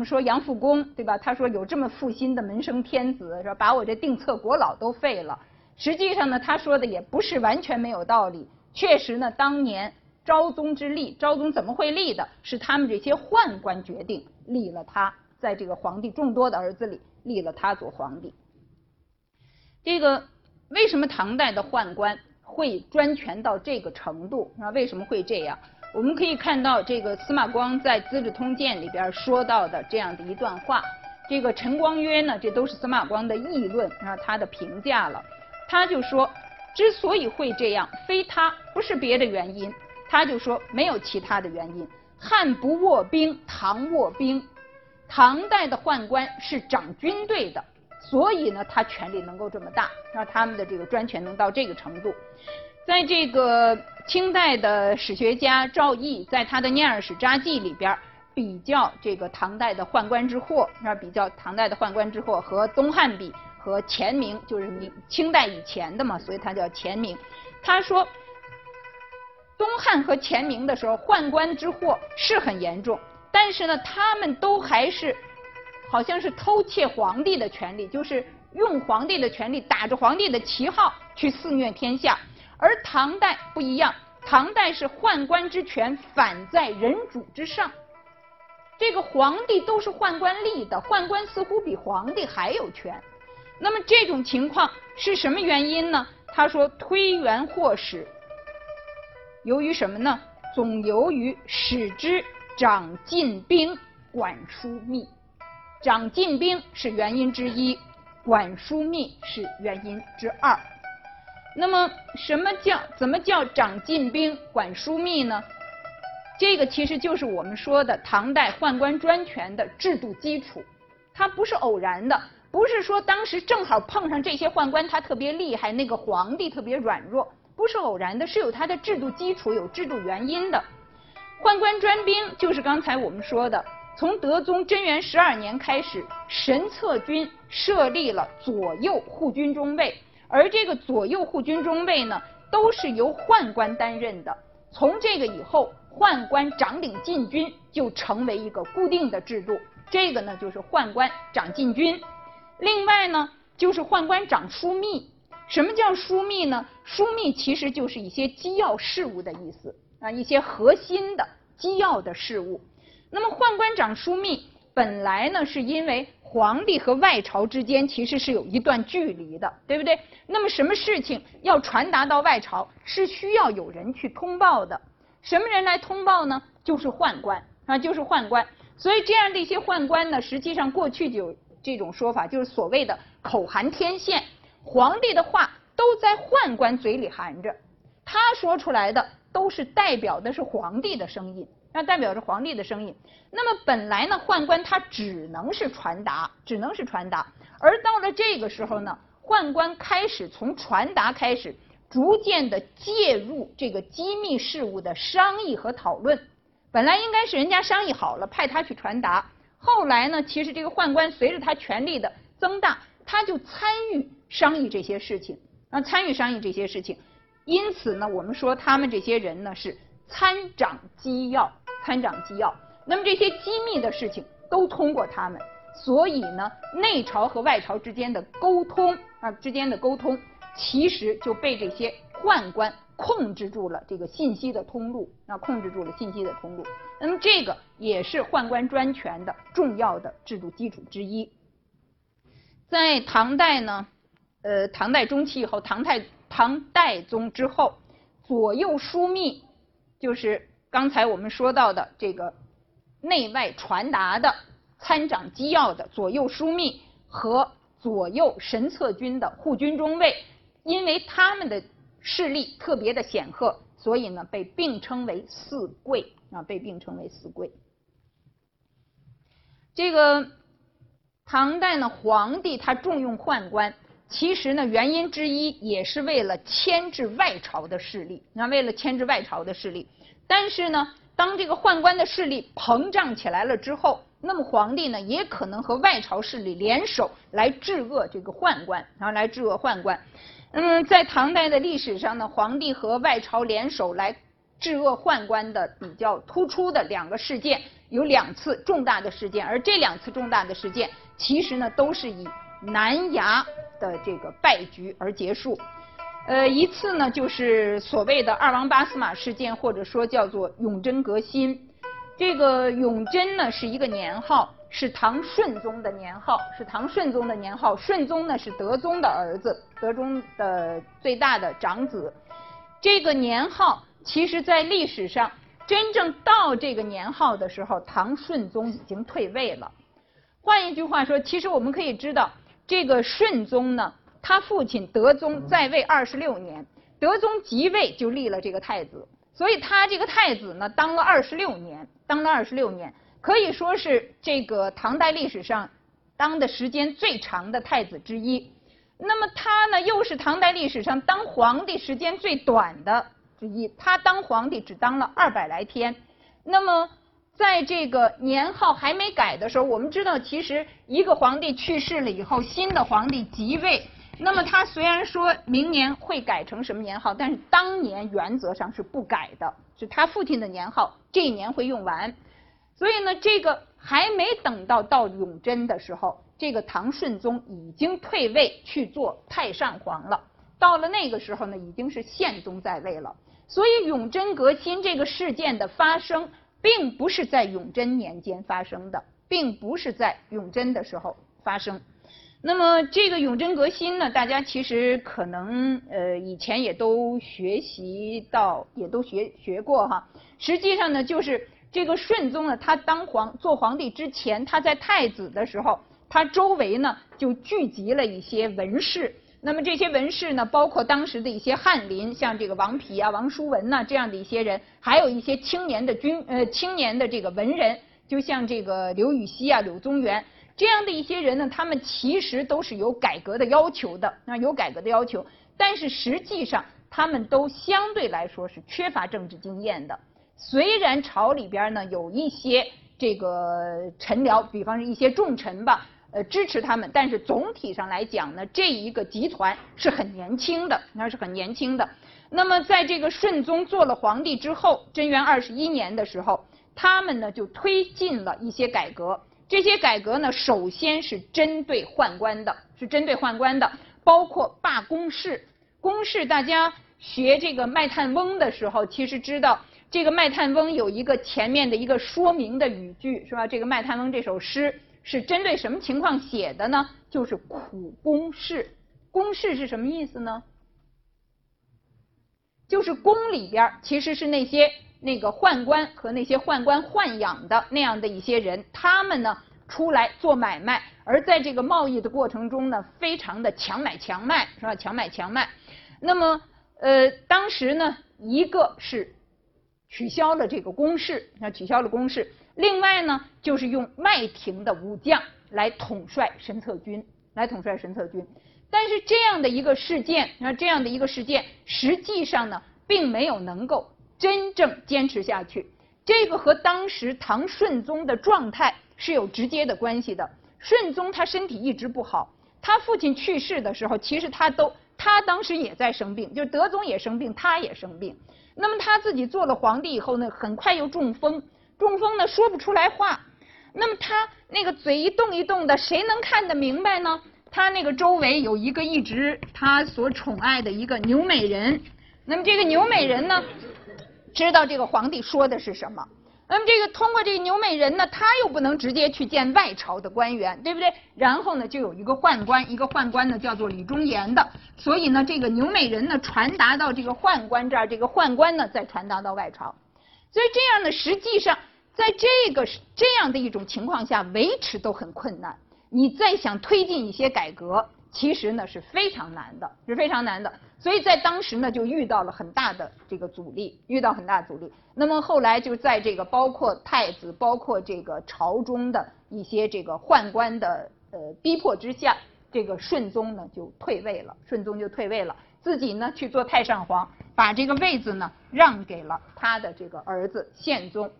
们说杨复恭，对吧？他说有这么负心的门生天子，说把我这定策国老都废了。实际上呢，他说的也不是完全没有道理。确实呢，当年昭宗之立，昭宗怎么会立的？是他们这些宦官决定立了他，在这个皇帝众多的儿子里立了他做皇帝。这个为什么唐代的宦官会专权到这个程度？啊，为什么会这样？我们可以看到这个司马光在《资治通鉴》里边说到的这样的一段话。这个陈光曰呢，这都是司马光的议论，啊，他的评价了。他就说，之所以会这样，非他不是别的原因，他就说没有其他的原因。汉不卧兵，唐卧兵。唐代的宦官是掌军队的，所以呢，他权力能够这么大，让他们的这个专权能到这个程度。在这个清代的史学家赵翼在他的《念二史札记》里边比较这个唐代的宦官之祸，那比较唐代的宦官之祸和东汉比和前明，就是明清代以前的嘛，所以它叫前明。他说，东汉和前明的时候，宦官之祸是很严重，但是呢，他们都还是好像是偷窃皇帝的权利，就是用皇帝的权利，打着皇帝的旗号去肆虐天下。而唐代不一样，唐代是宦官之权反在人主之上。这个皇帝都是宦官立的，宦官似乎比皇帝还有权。那么这种情况是什么原因呢？他说推原或始，由于什么呢？总由于使之掌禁兵，管枢密。掌禁兵是原因之一，管枢密是原因之二。那么，什么叫怎么叫掌禁兵、管枢密呢？这个其实就是我们说的唐代宦官专权的制度基础。它不是偶然的，不是说当时正好碰上这些宦官他特别厉害，那个皇帝特别软弱，不是偶然的，是有它的制度基础、有制度原因的。宦官专兵就是刚才我们说的，从德宗贞元十二年开始，神策军设立了左右护军中尉。而这个左右护军中尉呢，都是由宦官担任的。从这个以后，宦官掌领禁军就成为一个固定的制度。这个呢，就是宦官掌禁军。另外呢，就是宦官掌枢密。什么叫枢密呢？枢密其实就是一些机要事务的意思啊，一些核心的机要的事务。那么宦官掌枢密，本来呢，是因为。皇帝和外朝之间其实是有一段距离的，对不对？那么什么事情要传达到外朝，是需要有人去通报的。什么人来通报呢？就是宦官啊，就是宦官。所以这样的一些宦官呢，实际上过去就有这种说法，就是所谓的口含天线，皇帝的话都在宦官嘴里含着，他说出来的都是代表的是皇帝的声音。那代表着皇帝的声音。那么本来呢，宦官他只能是传达，只能是传达。而到了这个时候呢，宦官开始从传达开始，逐渐的介入这个机密事务的商议和讨论。本来应该是人家商议好了，派他去传达。后来呢，其实这个宦官随着他权力的增大，他就参与商议这些事情，啊，参与商议这些事情。因此呢，我们说他们这些人呢是参掌机要。参掌机要，那么这些机密的事情都通过他们，所以呢，内朝和外朝之间的沟通啊，之间的沟通，其实就被这些宦官控制住了这个信息的通路，啊，控制住了信息的通路。那么这个也是宦官专权的重要的制度基础之一。在唐代呢，呃，唐代中期以后，唐太唐代宗之后，左右枢密就是。刚才我们说到的这个内外传达的参掌机要的左右枢密和左右神策军的护军中尉，因为他们的势力特别的显赫，所以呢被并称为四贵啊，被并称为四贵。这个唐代呢，皇帝他重用宦官，其实呢原因之一也是为了牵制外朝的势力，那为了牵制外朝的势力。但是呢，当这个宦官的势力膨胀起来了之后，那么皇帝呢也可能和外朝势力联手来制恶这个宦官，然后来制恶宦官。嗯，在唐代的历史上呢，皇帝和外朝联手来制恶宦官的比较突出的两个事件，有两次重大的事件，而这两次重大的事件其实呢都是以南衙的这个败局而结束。呃，一次呢就是所谓的二王八司马事件，或者说叫做永贞革新。这个永贞呢是一个年号，是唐顺宗的年号，是唐顺宗的年号。顺宗呢是德宗的儿子，德宗的最大的长子。这个年号其实在历史上真正到这个年号的时候，唐顺宗已经退位了。换一句话说，其实我们可以知道，这个顺宗呢，他父亲德宗在位二十六年，德宗即位就立了这个太子。所以他这个太子呢，当了二十六年，当了二十六年，可以说是这个唐代历史上当的时间最长的太子之一。那么他呢，又是唐代历史上当皇帝时间最短的之一。他当皇帝只当了二百来天。那么在这个年号还没改的时候，我们知道，其实一个皇帝去世了以后，新的皇帝即位。那么他虽然说明年会改成什么年号，但是当年原则上是不改的，是他父亲的年号，这一年会用完。所以呢，这个还没等到到永贞的时候，这个唐顺宗已经退位去做太上皇了。到了那个时候呢，已经是宪宗在位了。所以永贞革新这个事件的发生，并不是在永贞年间发生的，并不是在永贞的时候发生。那么这个永贞革新呢，大家其实可能呃以前也都学习到，也都学学过哈。实际上呢，就是这个顺宗呢，他当皇做皇帝之前，他在太子的时候，他周围呢就聚集了一些文士。那么这些文士呢，包括当时的一些翰林，像这个王丕啊、王叔文呐这样的一些人，还有一些青年的军呃青年的这个文人，就像这个刘禹锡啊、柳宗元。这样的一些人呢，他们其实都是有改革的要求的，啊，有改革的要求，但是实际上他们都相对来说是缺乏政治经验的。虽然朝里边呢有一些这个臣僚，比方说一些重臣吧，呃，支持他们，但是总体上来讲呢，这一个集团是很年轻的，那是很年轻的。那么在这个顺宗做了皇帝之后，贞元二十一年的时候，他们呢就推进了一些改革。这些改革呢，首先是针对宦官的，是针对宦官的，包括罢公事。公事，大家学这个《卖炭翁》的时候，其实知道这个《卖炭翁》有一个前面的一个说明的语句，是吧？这个《卖炭翁》这首诗是针对什么情况写的呢？就是苦公事。公事是什么意思呢？就是宫里边其实是那些。那个宦官和那些宦官豢养的那样的一些人，他们呢出来做买卖，而在这个贸易的过程中呢，非常的强买强卖，是吧？强买强卖。那么，呃，当时呢，一个是取消了这个公示，那取消了公示；另外呢，就是用麦亭的武将来统帅神策军，来统帅神策军。但是这样的一个事件，那这样的一个事件，实际上呢，并没有能够。真正坚持下去，这个和当时唐顺宗的状态是有直接的关系的。顺宗他身体一直不好，他父亲去世的时候，其实他都他当时也在生病，就德宗也生病，他也生病。那么他自己做了皇帝以后呢，很快又中风，中风呢说不出来话。那么他那个嘴一动一动的，谁能看得明白呢？他那个周围有一个一直他所宠爱的一个牛美人，那么这个牛美人呢？知道这个皇帝说的是什么，那么这个通过这个牛美人呢，他又不能直接去见外朝的官员，对不对？然后呢，就有一个宦官，一个宦官呢叫做李忠言的，所以呢，这个牛美人呢传达到这个宦官这儿，这个宦官呢再传达到外朝，所以这样呢，实际上在这个这样的一种情况下，维持都很困难。你再想推进一些改革，其实呢是非常难的，是非常难的。所以在当时呢，就遇到了很大的这个阻力，遇到很大阻力。那么后来就在这个包括太子，包括这个朝中的一些这个宦官的呃逼迫之下，这个顺宗呢就退位了，顺宗就退位了，自己呢去做太上皇，把这个位子呢让给了他的这个儿子宪宗。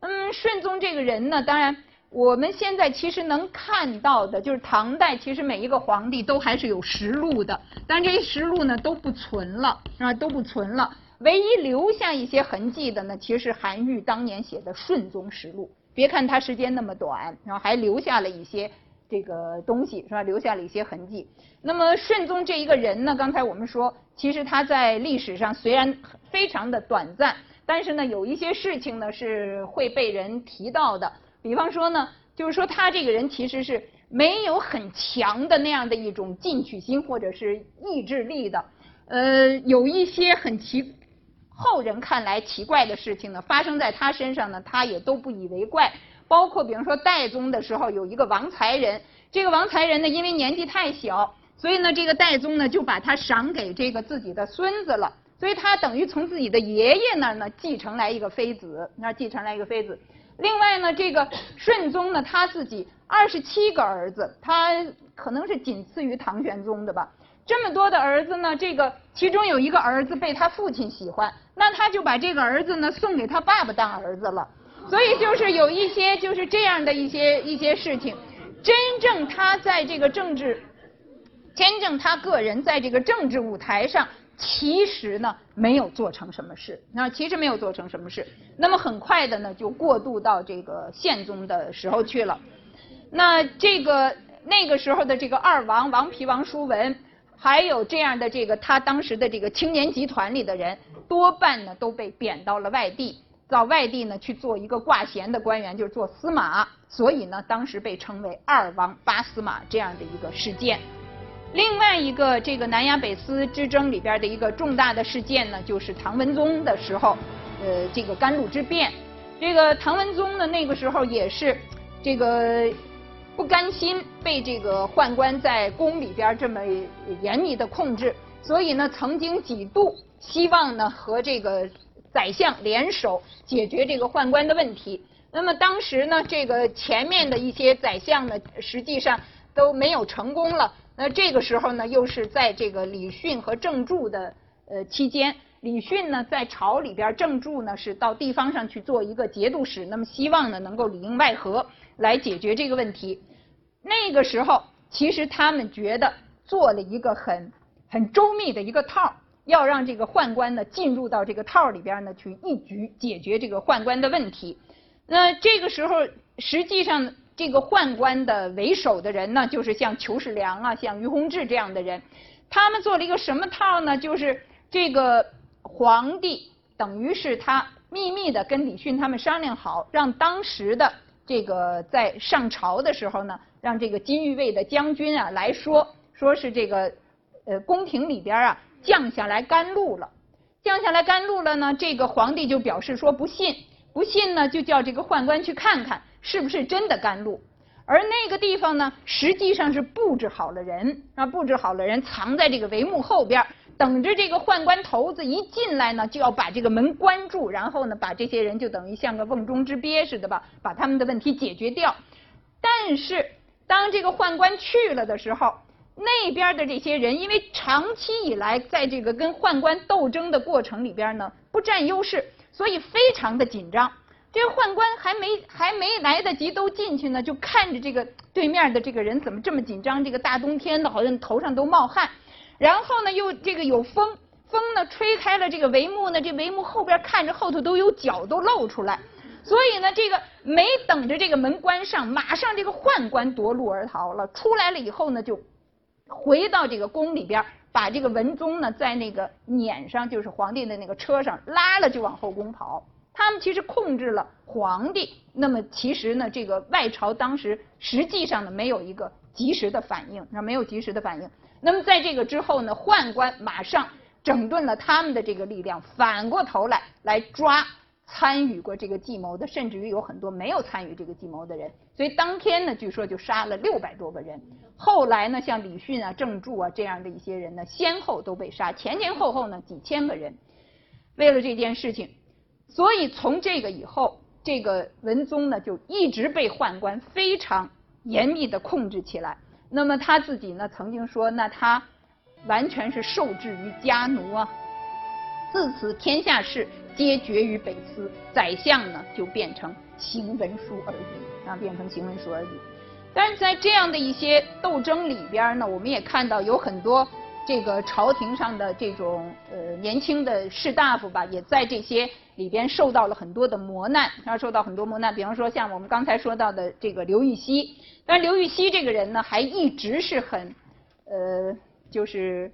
嗯，顺宗这个人呢，当然。我们现在其实能看到的，就是唐代其实每一个皇帝都还是有实录的，但这些实录呢都不存了，啊都不存了。唯一留下一些痕迹的呢，其实是韩愈当年写的《顺宗实录》，别看他时间那么短，然后还留下了一些这个东西，是吧？留下了一些痕迹。那么顺宗这一个人呢，刚才我们说，其实他在历史上虽然非常的短暂，但是呢，有一些事情呢是会被人提到的。比方说呢，就是说他这个人其实是没有很强的那样的一种进取心或者是意志力的。呃，有一些很奇。后人看来奇怪的事情呢，发生在他身上呢，他也都不以为怪。包括比如说代宗的时候，有一个王才人，这个王才人呢，因为年纪太小，所以呢，这个代宗呢就把他赏给这个自己的孙子了。所以他等于从自己的爷爷那儿呢继承来一个妃子，那继承来一个妃子。另外呢，这个顺宗呢，他自己二十七个儿子，他可能是仅次于唐玄宗的吧。这么多的儿子呢，这个其中有一个儿子被他父亲喜欢，那他就把这个儿子呢送给他爸爸当儿子了。所以就是有一些就是这样的一些一些事情。真正他在这个政治，真正他个人在这个政治舞台上，其实呢没有做成什么事。那其实没有做成什么事。那么很快的呢就过渡到这个宪宗的时候去了。那这个那个时候的这个二王王皮、王叔文。还有这样的这个，他当时的这个青年集团里的人，多半呢都被贬到了外地，到外地呢去做一个挂衔的官员，就是做司马。所以呢，当时被称为“二王八司马”这样的一个事件。另外一个这个南衙北司之争里边的一个重大的事件呢，就是唐文宗的时候，呃，这个甘露之变。这个唐文宗呢，那个时候也是这个。不甘心被这个宦官在宫里边这么严密的控制，所以呢，曾经几度希望呢和这个宰相联手解决这个宦官的问题。那么当时呢，这个前面的一些宰相呢，实际上都没有成功了。那这个时候呢，又是在这个李训和郑注的呃期间，李训呢在朝里边，郑注呢是到地方上去做一个节度使，那么希望呢能够里应外合来解决这个问题。那个时候，其实他们觉得做了一个很很周密的一个套，要让这个宦官呢进入到这个套里边呢去一举解决这个宦官的问题。那这个时候，实际上这个宦官的为首的人呢，就是像裘世良啊、像于洪志这样的人，他们做了一个什么套呢？就是这个皇帝等于是他秘密的跟李训他们商量好，让当时的这个在上朝的时候呢。让这个金玉卫的将军啊来说，说是这个呃宫廷里边啊降下来甘露了，降下来甘露了呢，这个皇帝就表示说不信，不信呢就叫这个宦官去看看是不是真的甘露，而那个地方呢实际上是布置好了人啊，布置好了人藏在这个帷幕后边，等着这个宦官头子一进来呢就要把这个门关住，然后呢把这些人就等于像个瓮中之鳖似的吧，把他们的问题解决掉，但是。当这个宦官去了的时候，那边的这些人因为长期以来在这个跟宦官斗争的过程里边呢，不占优势，所以非常的紧张。这宦官还没还没来得及都进去呢，就看着这个对面的这个人怎么这么紧张？这个大冬天的，好像头上都冒汗。然后呢，又这个有风，风呢吹开了这个帷幕呢，这帷幕后边看着后头都有脚都露出来。所以呢，这个没等着这个门关上，马上这个宦官夺路而逃了。出来了以后呢，就回到这个宫里边，把这个文宗呢在那个撵上，就是皇帝的那个车上拉了，就往后宫跑。他们其实控制了皇帝，那么其实呢，这个外朝当时实际上呢没有一个及时的反应，那没有及时的反应。那么在这个之后呢，宦官马上整顿了他们的这个力量，反过头来来抓。参与过这个计谋的，甚至于有很多没有参与这个计谋的人，所以当天呢，据说就杀了六百多个人。后来呢，像李训啊、郑注啊这样的一些人呢，先后都被杀，前前后后呢几千个人。为了这件事情，所以从这个以后，这个文宗呢就一直被宦官非常严密的控制起来。那么他自己呢曾经说，那他完全是受制于家奴啊。自此天下事。皆决于北司，宰相呢就变成行文书而已，啊，变成行文书而已。但是在这样的一些斗争里边呢，我们也看到有很多这个朝廷上的这种呃年轻的士大夫吧，也在这些里边受到了很多的磨难，他受到很多磨难。比方说像我们刚才说到的这个刘禹锡，但刘禹锡这个人呢，还一直是很呃就是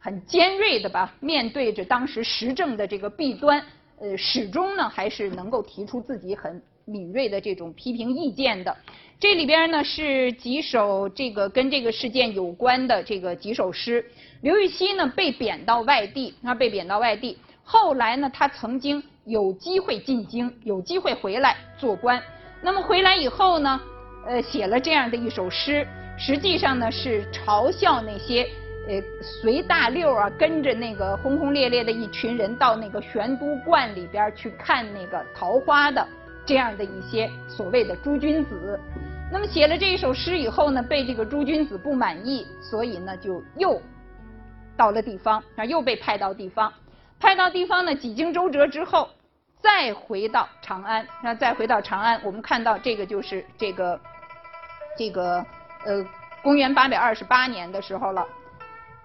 很尖锐的吧，面对着当时时政的这个弊端，呃始终呢还是能够提出自己很敏锐的这种批评意见的。这里边呢是几首这个跟这个事件有关的这个几首诗。刘禹锡呢被贬到外地，他被贬到外地。后来呢，他曾经有机会进京，有机会回来做官。那么回来以后呢，呃，写了这样的一首诗，实际上呢是嘲笑那些呃随大溜啊，跟着那个轰轰烈烈的一群人到那个玄都观里边去看那个桃花的这样的一些所谓的诸君子。那么写了这一首诗以后呢，被这个诸君子不满意，所以呢就又到了地方，啊又被派到地方，派到地方呢几经周折之后，再回到长安，那再回到长安，我们看到这个就是这个这个呃公元八百二十八年的时候了，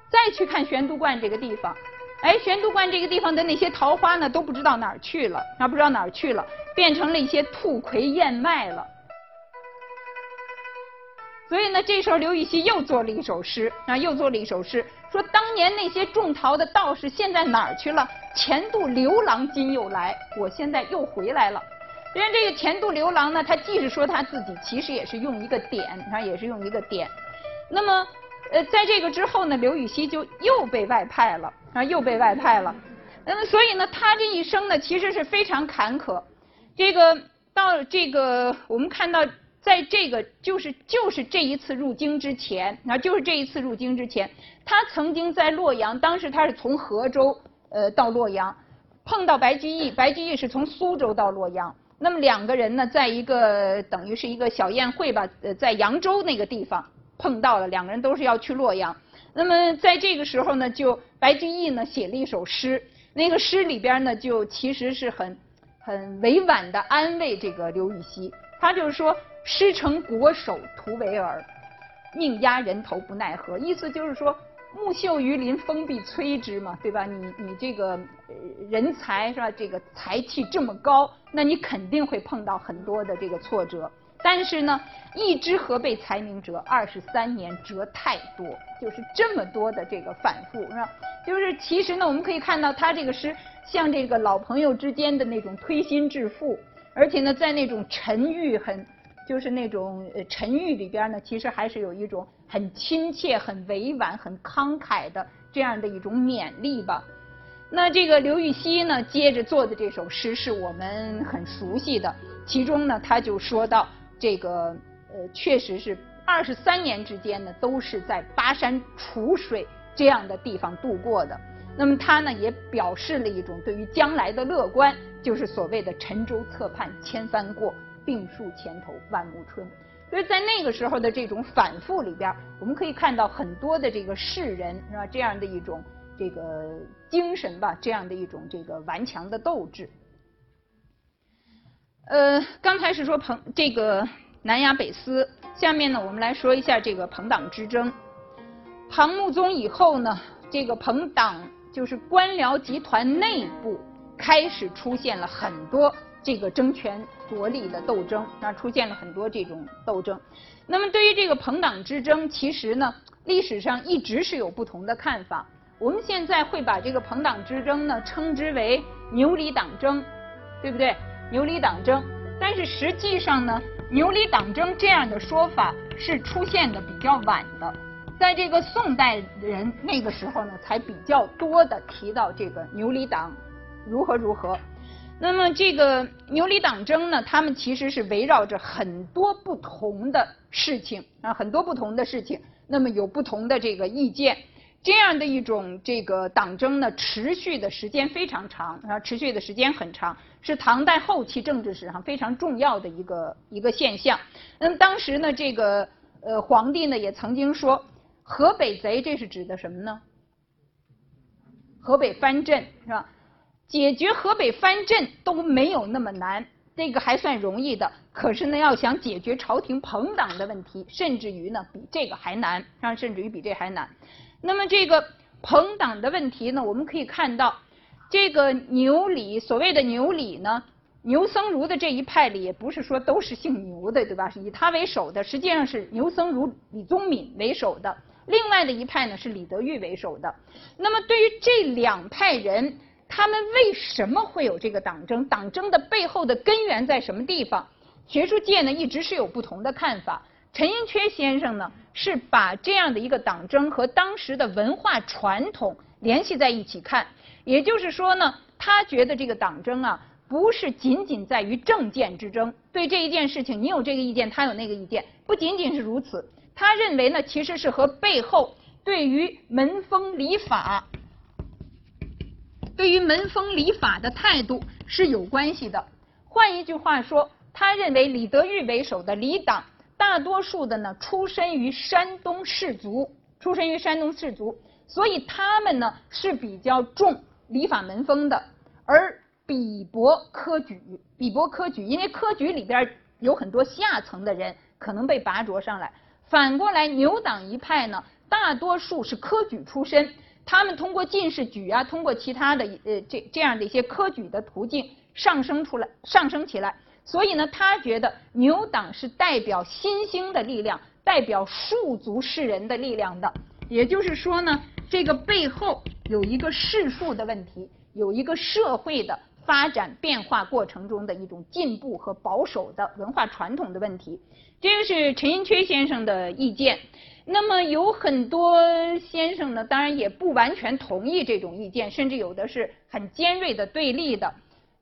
再去看玄都观这个地方，哎玄都观这个地方的那些桃花呢都不知道哪儿去了，啊不知道哪儿去了，变成了一些兔葵燕麦了。所以呢，这时候刘禹锡又做了一首诗，啊，又做了一首诗，说当年那些种桃的道士现在哪儿去了？前度刘郎今又来，我现在又回来了。因为这个前度刘郎呢，他既是说他自己，其实也是用一个点，他也是用一个点。那么，呃，在这个之后呢，刘禹锡就又被外派了，啊，又被外派了。那么，所以呢，他这一生呢，其实是非常坎坷。这个到这个，我们看到。在这个就是就是这一次入京之前，啊就是这一次入京之前，他曾经在洛阳，当时他是从河州呃到洛阳，碰到白居易，白居易是从苏州到洛阳，那么两个人呢，在一个等于是一个小宴会吧，呃，在扬州那个地方碰到了，两个人都是要去洛阳，那么在这个时候呢，就白居易呢写了一首诗，那个诗里边呢就其实是很很委婉的安慰这个刘禹锡，他就是说。师承国手徒为尔，命压人头不奈何。意思就是说，木秀于林，风必摧之嘛，对吧？你你这个人才是吧？这个才气这么高，那你肯定会碰到很多的这个挫折。但是呢，一知何被才名折？二十三年折太多，就是这么多的这个反复，是吧？就是其实呢，我们可以看到他这个诗像这个老朋友之间的那种推心置腹，而且呢，在那种沉郁很。就是那种呃沉郁里边呢，其实还是有一种很亲切、很委婉、很慷慨的这样的一种勉励吧。那这个刘禹锡呢，接着做的这首诗是我们很熟悉的，其中呢他就说到这个呃，确实是二十三年之间呢，都是在巴山楚水这样的地方度过的。那么他呢也表示了一种对于将来的乐观，就是所谓的沉舟侧畔千帆过。病树前头万木春，所以在那个时候的这种反复里边，我们可以看到很多的这个世人是吧？这样的一种这个精神吧，这样的一种这个顽强的斗志。呃，刚才是说朋这个南衙北司，下面呢我们来说一下这个朋党之争。唐穆宗以后呢，这个朋党就是官僚集团内部开始出现了很多。这个争权夺利的斗争啊，出现了很多这种斗争。那么对于这个朋党之争，其实呢，历史上一直是有不同的看法。我们现在会把这个朋党之争呢称之为牛李党争，对不对？牛李党争。但是实际上呢，牛李党争这样的说法是出现的比较晚的，在这个宋代人那个时候呢，才比较多的提到这个牛李党如何如何。那么这个牛李党争呢，他们其实是围绕着很多不同的事情啊，很多不同的事情，那么有不同的这个意见，这样的一种这个党争呢，持续的时间非常长啊，持续的时间很长，是唐代后期政治史上非常重要的一个一个现象。那么当时呢，这个呃皇帝呢也曾经说，河北贼这是指的什么呢？河北藩镇是吧？解决河北藩镇都没有那么难，这个还算容易的。可是呢，要想解决朝廷朋党的问题，甚至于呢比这个还难，啊，甚至于比这还难。那么这个朋党的问题呢，我们可以看到，这个牛李所谓的牛李呢，牛僧孺的这一派里，也不是说都是姓牛的，对吧？是以他为首的，实际上是牛僧孺、李宗闵为首的。另外的一派呢是李德裕为首的。那么对于这两派人，他们为什么会有这个党争？党争的背后的根源在什么地方？学术界呢一直是有不同的看法。陈寅恪先生呢是把这样的一个党争和当时的文化传统联系在一起看，也就是说呢，他觉得这个党争啊不是仅仅在于政见之争，对这一件事情你有这个意见，他有那个意见，不仅仅是如此。他认为呢，其实是和背后对于门风礼法、对于门风礼法的态度是有关系的。换一句话说，他认为李德裕为首的李党，大多数的呢出身于山东士族，出身于山东士族，所以他们呢是比较重礼法门风的，而鄙薄科举，鄙薄科举，因为科举里边有很多下层的人可能被拔擢上来。反过来，牛党一派呢，大多数是科举出身，他们通过进士举啊，通过其他的呃这这样的一些科举的途径上升出来，上升起来。所以呢，他觉得牛党是代表新兴的力量，代表庶族士人的力量的。也就是说呢，这个背后有一个世数的问题，有一个社会的发展变化过程中的一种进步和保守的文化传统的问题。这个是陈寅恪先生的意见，那么有很多先生呢，当然也不完全同意这种意见，甚至有的是很尖锐的对立的。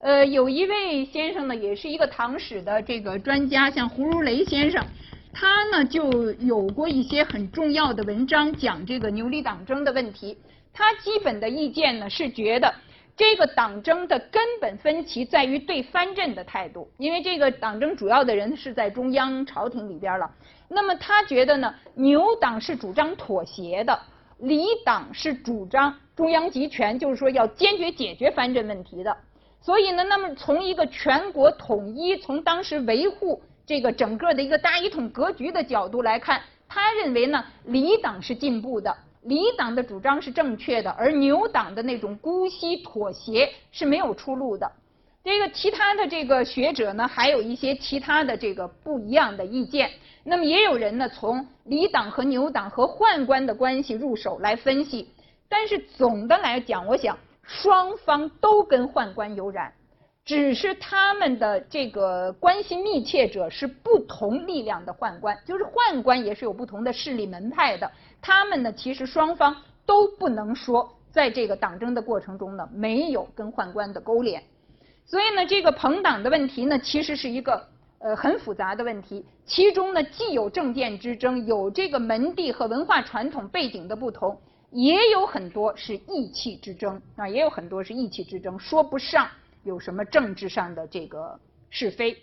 呃，有一位先生呢，也是一个唐史的这个专家，像胡如雷先生，他呢就有过一些很重要的文章讲这个牛李党争的问题。他基本的意见呢是觉得。这个党争的根本分歧在于对藩镇的态度，因为这个党争主要的人是在中央朝廷里边了。那么他觉得呢，牛党是主张妥协的，李党是主张中央集权，就是说要坚决解决藩镇问题的。所以呢，那么从一个全国统一，从当时维护这个整个的一个大一统格局的角度来看，他认为呢，李党是进步的。李党的主张是正确的，而牛党的那种姑息妥协是没有出路的。这个其他的这个学者呢，还有一些其他的这个不一样的意见。那么也有人呢，从李党和牛党和宦官的关系入手来分析。但是总的来讲，我想双方都跟宦官有染，只是他们的这个关系密切者是不同力量的宦官，就是宦官也是有不同的势力门派的。他们呢，其实双方都不能说，在这个党争的过程中呢，没有跟宦官的勾连。所以呢，这个朋党的问题呢，其实是一个呃很复杂的问题。其中呢，既有政见之争，有这个门第和文化传统背景的不同，也有很多是意气之争啊，也有很多是意气之争，说不上有什么政治上的这个是非。